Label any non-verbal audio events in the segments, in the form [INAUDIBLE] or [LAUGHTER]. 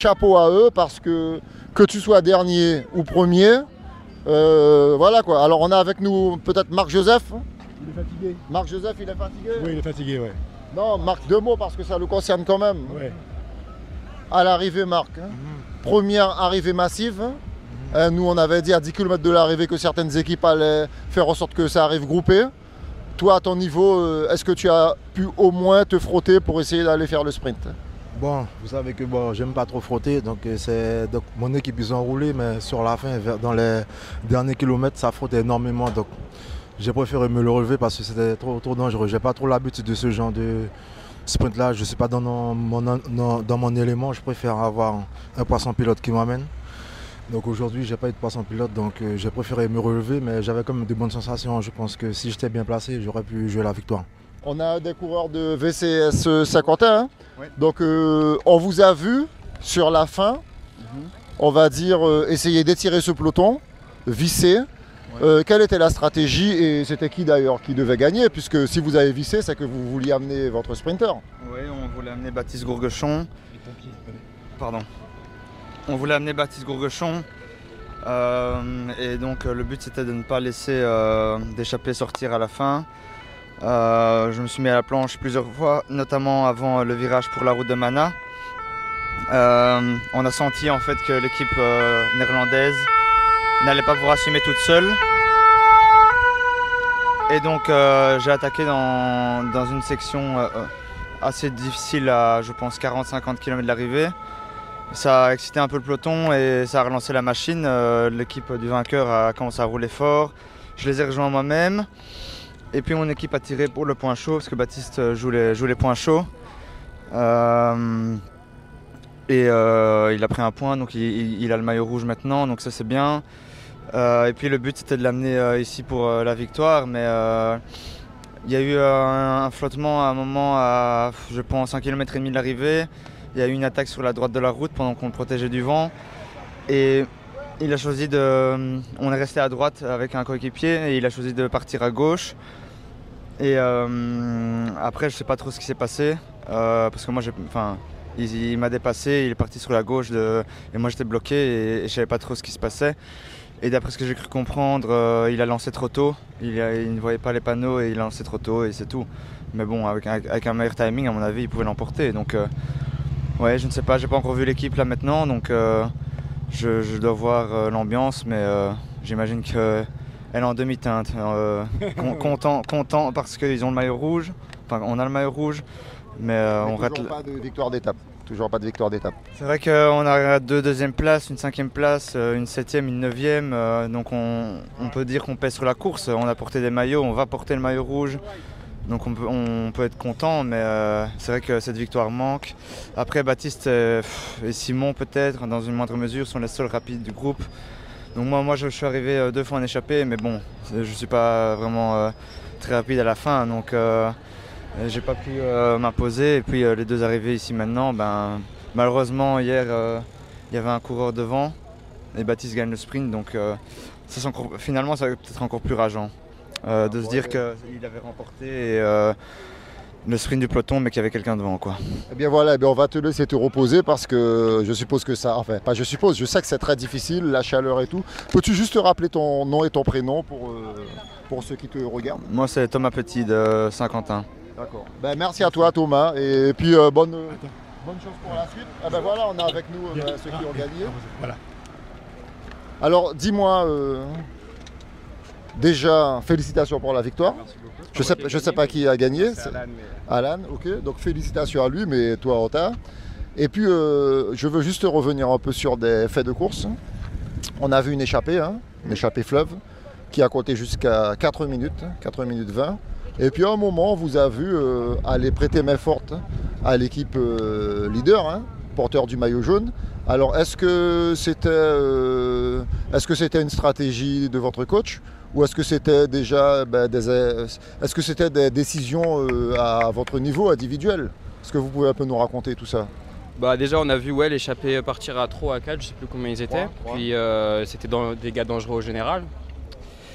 chapeau à eux parce que que tu sois dernier ou premier, euh, voilà quoi. Alors on a avec nous peut-être Marc Joseph. Il est fatigué. Marc Joseph, il est fatigué Oui, il est fatigué, ouais. Non, Marc, deux mots parce que ça le concerne quand même. ouais. À l'arrivée, Marc. hein. Mhm. Première arrivée massive. hein. nous, on avait dit à 10 km de l'arrivée que certaines équipes allaient faire en sorte que ça arrive groupé. Toi, à ton niveau, euh, est-ce que tu as pu au moins te frotter pour essayer d'aller faire le sprint? Bon, vous savez que bon, j'aime pas trop frotter, donc euh, c'est mon équipe ils ont roulé, mais sur la fin, dans les derniers kilomètres, ça frottait énormément, donc j'ai préféré me le relever parce que c'était trop, trop dangereux. J'ai pas trop l'habitude de ce genre de sprint là. Je suis pas dans mon, mon élément. Je préfère avoir un poisson pilote qui m'amène. Donc aujourd'hui, j'ai pas eu de poisson pilote, donc euh, j'ai préféré me relever, mais j'avais quand même de bonnes sensations. Je pense que si j'étais bien placé, j'aurais pu jouer la victoire. On a des coureurs de VCS Saint-Quentin. hein. Ouais. Donc euh, on vous a vu sur la fin, on va dire, euh, essayer d'étirer ce peloton, visser. Euh, quelle était la stratégie et c'était qui d'ailleurs qui devait gagner? Puisque si vous avez vissé, c'est que vous vouliez amener votre sprinter. Oui, on voulait amener Baptiste Gourguechon. Pardon. On voulait amener Baptiste Gourguechon. Euh, et donc euh, le but c'était de ne pas laisser euh, d'échapper sortir à la fin. Euh, je me suis mis à la planche plusieurs fois, notamment avant le virage pour la route de Mana. Euh, on a senti en fait que l'équipe euh, néerlandaise n'allait pas pouvoir assumer toute seule. Et donc j'ai attaqué dans, dans une section assez difficile à je pense 40-50 km de l'arrivée. Ça a excité un peu le peloton et ça a relancé la machine. L'équipe du vainqueur a commencé à rouler fort. Je les ai rejoints moi-même. Et puis mon équipe a tiré pour le point chaud parce que Baptiste euh, joue les, joue les points chauds. Euh, et euh, il a pris un point, donc il, a le maillot rouge maintenant, donc ça c'est bien. Et puis le but c'était de l'amener ici pour la victoire, mais il y a eu un, flottement à un moment à, je pense, 1 km et demi de l'arrivée. Il y a eu une attaque sur la droite de la route pendant qu'on le protégeait du vent. Et il a choisi de. On est resté à droite avec un coéquipier et il a choisi de partir à gauche. Et euh, après, je sais pas trop ce qui s'est passé. euh, parce que moi, j'ai. Il, m'a dépassé, il est parti sur la gauche et moi j'étais bloqué et, et je savais pas trop ce qui se passait. Et d'après ce que j'ai cru comprendre, euh, il a lancé trop tôt. Il, ne voyait pas les panneaux et il a lancé trop tôt et c'est tout. Mais bon, avec un, meilleur timing, à mon avis, il pouvait l'emporter. Donc, ouais, je ne sais pas, j'ai pas encore vu l'équipe là maintenant, donc je, dois voir l'ambiance, mais j'imagine qu'elle est en demi-teinte. Euh, con- [LAUGHS] content, content parce qu'ils ont le maillot rouge. Enfin, on a le maillot rouge, mais euh, on rate. toujours pas de victoire d'étape. Toujours pas de victoire d'étape. C'est vrai qu'on a deux deuxièmes places, une cinquième place, euh, une septième, une neuvième. donc on, on peut dire qu'on pèse sur la course. On a porté des maillots, on va porter le maillot rouge. Donc on peut, on peut être content, mais euh, c'est vrai que cette victoire manque. Après Baptiste et Simon peut-être, dans une moindre mesure, sont les seuls rapides du groupe. Donc moi, moi je suis arrivé euh, deux fois en échappée, mais bon, je ne suis pas vraiment euh, très rapide à la fin. Donc euh, J'ai pas pu m'imposer et puis les deux arrivées ici maintenant, ben, malheureusement hier il y avait un coureur devant et Baptiste gagne le sprint donc ça, c'est encore- finalement ça va peut-être encore plus rageant euh, de se dire qu'il avait remporté et, euh, le sprint du peloton mais qu'il y avait quelqu'un devant quoi. Eh bien voilà, eh bien, on va te laisser te reposer parce que je suppose que ça. Enfin, pas je suppose, je sais que c'est très difficile, la chaleur et tout. Peux-tu juste te rappeler ton nom et ton prénom pour, euh, pour ceux qui te regardent? Moi c'est Thomas Petit de Saint-Quentin. D'accord. Ben, merci à toi Thomas et puis euh, bonne, bonne chance pour la suite. Ah ben voilà, on a avec nous euh, ceux qui ont gagné. Voilà. Alors dis-moi, euh, déjà félicitations pour la victoire. Je sais, je sais pas qui a gagné. Alan, ok. Donc félicitations à lui, mais toi en retard. Et puis euh, je veux juste revenir un peu sur des faits de course. On a vu une échappée, hein, une échappée fleuve, qui a compté jusqu'à 4 minutes, 4 minutes 20. Et puis à un moment, on vous a vu euh, aller prêter main forte à l'équipe euh, leader, hein, porteur du maillot jaune. Alors est-ce que c'était euh, est-ce que c'était une stratégie de votre coach ou est-ce que c'était déjà ben, des, est-ce que c'était des décisions euh, à votre niveau individuel? Est-ce que vous pouvez un peu nous raconter tout ça? Bah déjà on a vu ouais l'échappée partir à 3 à 4, je sais plus combien ils étaient. Puis euh, c'était dans des gars dangereux au général.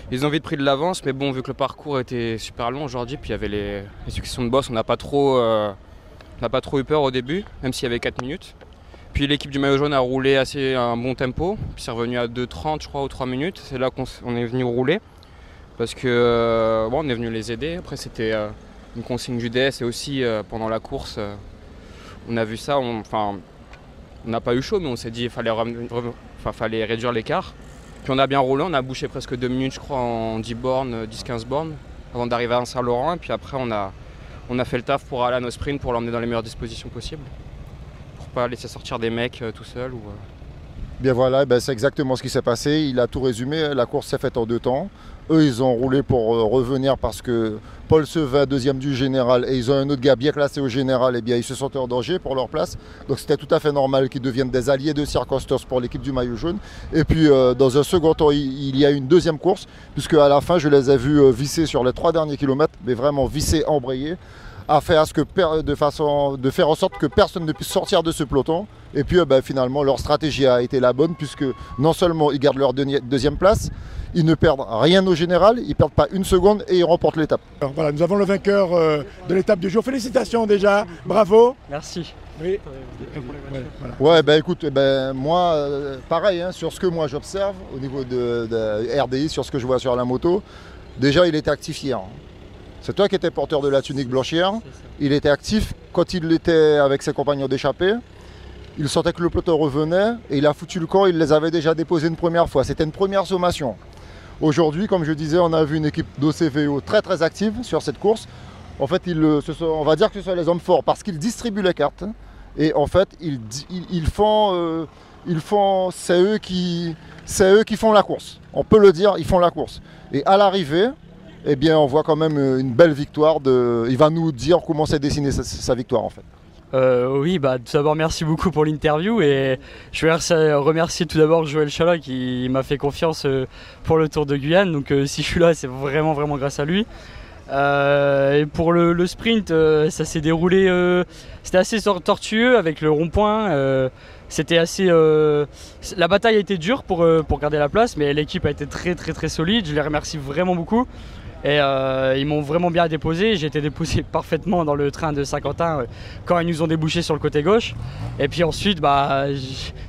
Ils ont vite pris de l'avance, mais bon vu que le parcours était super long aujourd'hui, puis il y avait les, les successions de boss, on n'a pas trop euh, on n'a pas trop eu peur au début, même s'il y avait 4 minutes. Puis l'équipe du maillot jaune a roulé assez un bon tempo, puis c'est revenu à 2,30 je crois ou 3 minutes. C'est là qu'on est venu rouler parce que euh, on est venu les aider. Après c'était euh, une consigne du DS et aussi euh, pendant la course on a vu ça. Enfin on n'a pas eu chaud mais on s'est dit qu'il fallait, fallait réduire l'écart. Puis on a bien roulé, on a bouché presque 2 minutes je crois en 10 bornes, 10-15 bornes avant d'arriver à Saint-Laurent et puis après on a, on a fait le taf pour aller à nos sprints pour l'emmener dans les meilleures dispositions possibles pas laisser sortir des mecs euh, tout seul. Ou, euh. Bien voilà, ben c'est exactement ce qui s'est passé. Il a tout résumé. La course s'est faite en deux temps. Eux, ils ont roulé pour euh, revenir parce que Paul Sevin, deuxième du général, et ils ont un autre gars bien classé au général, et bien ils se sentaient en danger pour leur place. Donc c'était tout à fait normal qu'ils deviennent des alliés de circonstances pour l'équipe du maillot jaune. Et puis dans un second temps, il, y a une deuxième course, puisque à la fin, je les ai vus visser sur les trois derniers kilomètres, mais vraiment visser, embrayer à faire, ce que, de, façon, de faire en sorte que personne ne puisse sortir de ce peloton. Et puis euh, ben, finalement, leur stratégie a été la bonne, puisque non seulement ils gardent leur deuxième place, ils ne perdent rien au général, ils ne perdent pas une seconde et ils remportent l'étape. Voilà, nous avons le vainqueur euh, de l'étape du jour. Félicitations déjà, bravo. Merci. Oui. Ouais, ben écoute, ben, moi, euh, pareil, hein, sur ce que moi j'observe au niveau de, de, RDI, sur ce que je vois sur la moto, déjà il était actif hier. C'est toi qui étais porteur de la tunique blanchière. Il était actif quand il était avec ses compagnons d'échappée. Il sentait que le peloton revenait et il a foutu le camp. Il les avait déjà déposés une première fois. C'était une première sommation. Aujourd'hui, comme je disais, on a vu une équipe d'OCVO très très active sur cette course. En fait, on va dire que ce sont les hommes forts parce qu'ils distribuent les cartes. Et en fait, euh, ils font c'est eux, qui, eux qui font la course. On peut le dire, ils font la course. Et à l'arrivée, eh bien, on voit quand même une belle victoire. Il va nous dire comment s'est dessinée sa, victoire en fait. Euh, oui, bah, tout d'abord merci beaucoup pour l'interview et je vais remercier tout d'abord Joël Chala qui m'a fait confiance euh, pour le Tour de Guyane. Donc euh, si je suis là, c'est vraiment vraiment grâce à lui. et pour le, sprint, ça s'est déroulé, c'était assez tortueux avec le rond-point. c'était assez, la bataille a été dure pour, pour garder la place, mais l'équipe a été très très très solide. Je les remercie vraiment beaucoup. Et euh, ils m'ont vraiment bien déposé. J'ai été déposé [LAUGHS] parfaitement dans le train de Saint-Quentin euh, quand ils nous ont débouché sur le côté gauche. Et puis ensuite, bah,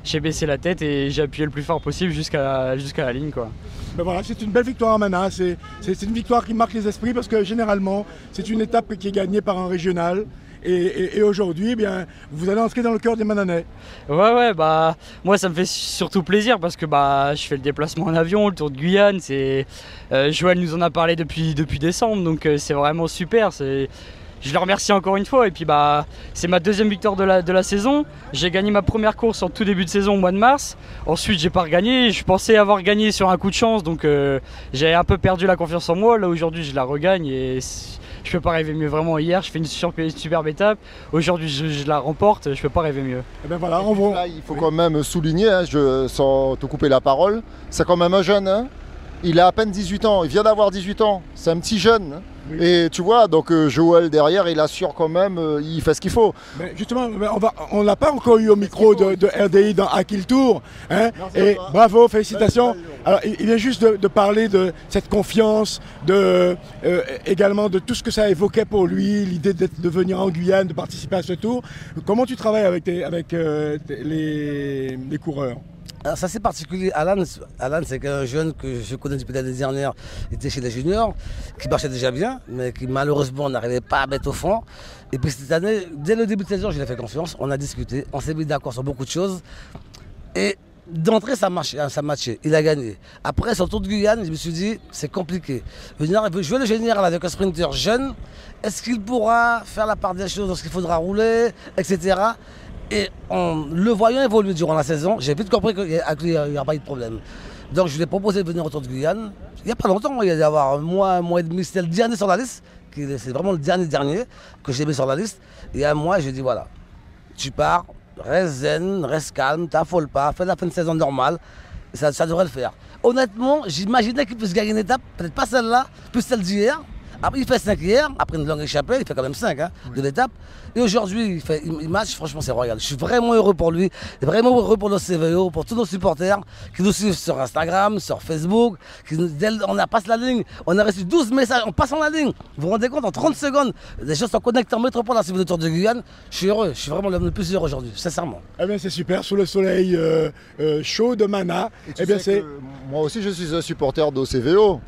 j'ai baissé la tête et j'ai appuyé le plus fort possible jusqu'à la ligne. Quoi. Ben voilà, c'est une belle victoire à Mana. C'est une victoire qui marque les esprits parce que généralement, c'est une étape qui est gagnée par un régional. Et, aujourd'hui, eh bien, vous allez entrer dans le cœur des Mananais. Ouais, ouais, bah, moi ça me fait surtout plaisir parce que bah, je fais le déplacement en avion, le tour de Guyane. C'est, euh, Joël nous en a parlé depuis, depuis décembre, donc euh, c'est vraiment super. Je le remercie encore une fois. Et puis bah, c'est ma deuxième victoire de la, de la saison. J'ai gagné ma première course en tout début de saison au mois de mars. Ensuite, j'ai pas regagné. Je pensais avoir gagné sur un coup de chance, donc euh, j'ai un peu perdu la confiance en moi. Là aujourd'hui, je la regagne et je peux pas rêver mieux. Vraiment, hier, je fais une superbe étape. Aujourd'hui, je, la remporte. Je peux pas rêver mieux. Et eh ben voilà, il faut quand même souligner, hein, je, sans te couper la parole, c'est quand même un jeune. Hein. il a à peine 18 ans. Il vient d'avoir 18 ans. C'est un petit jeune. Hein. Et tu vois, donc euh, Joël derrière, il assure quand même, euh, il fait ce qu'il faut. Mais justement, on l'a pas encore eu au micro de, RDI dans Akil Tour. Hein et bravo, félicitations. Alors, il vient juste de, parler de cette confiance, de, euh, également de tout ce que ça évoquait pour lui, l'idée de venir en Guyane, de participer à ce tour. Comment tu travailles avec, avec les coureurs? Ça c'est particulier. Alan, Alan c'est un jeune que je connais depuis l'année dernière, il était chez les juniors, qui marchait déjà bien, mais qui malheureusement n'arrivait pas à mettre au fond. Et puis cette année, dès le début de saison, je lui ai fait confiance, on a discuté, on s'est mis d'accord sur beaucoup de choses. Et d'entrée, ça marchait, ça matchait, il a gagné. Après, le tour de Guyane, je me suis dit, c'est compliqué. Venir jouer le général avec un sprinter jeune, est-ce qu'il pourra faire la part des choses lorsqu'il faudra rouler, etc. Et en le voyant évoluer durant la saison, j'ai vite compris qu'il n'y aura pas eu de problème. Donc je lui ai proposé de venir autour de Guyane. Il n'y a pas longtemps, il y a d'avoir un mois, un mois et demi, c'était le dernier sur la liste. C'est vraiment le dernier dernier que j'ai mis sur la liste. Et à moi, j'ai dit voilà, tu pars, reste zen, reste calme, t'affole pas, fais la fin de saison normale. Ça, ça devrait le faire. Honnêtement, j'imaginais qu'il puisse gagner une étape, peut-être pas celle-là, plus celle d'hier. Après, il fait 5 hier, après une longue échappée, il fait quand même 5 hein, de l'étape. Et aujourd'hui, il fait il match, franchement, c'est royal. Je suis vraiment heureux pour lui, vraiment heureux pour nos CVO, pour tous nos supporters qui nous suivent sur Instagram, sur Facebook. Qui nous, dès- on a passé la ligne, on a reçu 12 messages en passant la ligne. Vous vous rendez compte, en 30 secondes, les gens sont connectés en métropole à la Tour de Guyane. Je suis heureux, je suis vraiment le plus heureux aujourd'hui, sincèrement. Eh bien, c'est super, sous le soleil euh, euh, chaud de Mana. Et tu Eh bien, sais c'est. que moi aussi, je suis un supporter d'OCVO.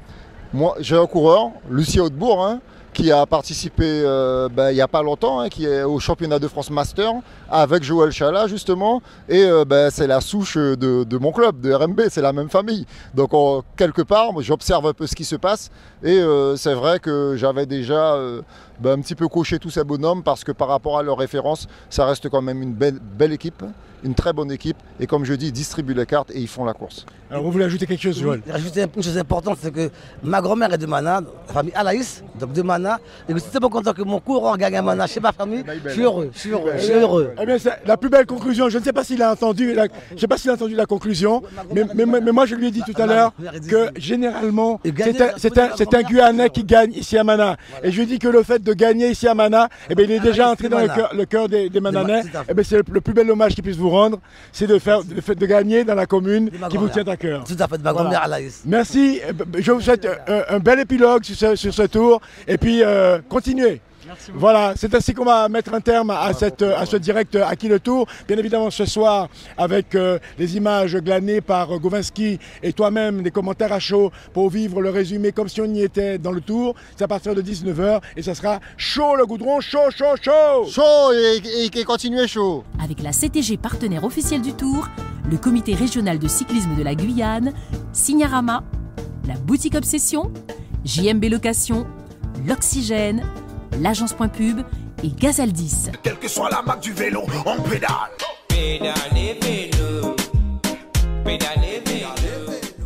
Moi, j'ai un coureur, Lucien Hautebourg, hein, qui a participé euh, ben, il n'y a pas longtemps, hein, qui est au championnat de France Master avec Joël Chala, justement. Et euh, ben, c'est la souche de, mon club, de RMB, c'est la même famille. Donc, on- quelque part, j'observe un peu ce qui se passe. Et euh, c'est vrai que j'avais déjà ben, un petit peu coché tous ces bonhommes parce que par rapport à leurs références, ça reste quand même une belle, belle équipe, une très bonne équipe. Et comme je dis, ils distribuent les cartes et ils font la course. Alors, vous voulez ajouter quelque chose, Joël? Oui, Rajouter une chose importante, c'est que ma grand-mère est de Mana, la famille Alaïs, donc de Mana. Et que je suis tellement content que mon coureur gagne à Mana chez ma famille. Je suis heureux, je suis heureux, je suis heureux. Eh bien, c'est la plus belle conclusion. Je ne sais pas s'il a entendu la, je sais pas s'il a entendu la conclusion, mais, mais- mais- mais moi je lui ai dit tout à l'heure que généralement c'est un, c'est un- c'est un Guyanais qui gagne ici à Mana. Et je lui ai dit que le fait de gagner ici à Mana, eh bien, il est déjà Ah, entré c'est dans le cœur, le cœur des, des Mananais. Eh bien, c'est le, plus bel hommage qu'il puisse vous rendre, c'est de faire, de, gagner dans la commune qui vous tient à cœur. Tout à fait. Merci. Eh ben, Je vous souhaite un, un bel épilogue sur ce, sur ce tour. Et puis, Voilà, c'est ainsi qu'on va mettre un terme à, cette, à ce direct à qui le tour. Bien évidemment, ce soir, avec euh, les images glanées par euh, Gowinski et toi-même, des commentaires à chaud pour vivre le résumé comme si on y était dans le tour. C'est à partir de 19h et ça sera chaud le goudron, chaud, chaud, chaud. Chaud et, et, et continuez chaud. Avec la CTG partenaire officielle du Tour, le comité régional de cyclisme de la Guyane, Signarama, la boutique Obsession, JMB Location, l'Oxygène, l'agence Point Pub et Gazaldis. Quelle que soit la marque du vélo, on pédale. Pédalez vélo, pédalez vélo.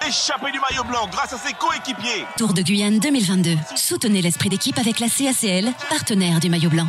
Échappé du maillot blanc grâce à ses coéquipiers. Tour de Guyane 2022. Soutenez l'esprit d'équipe avec la CACL, partenaire du maillot blanc.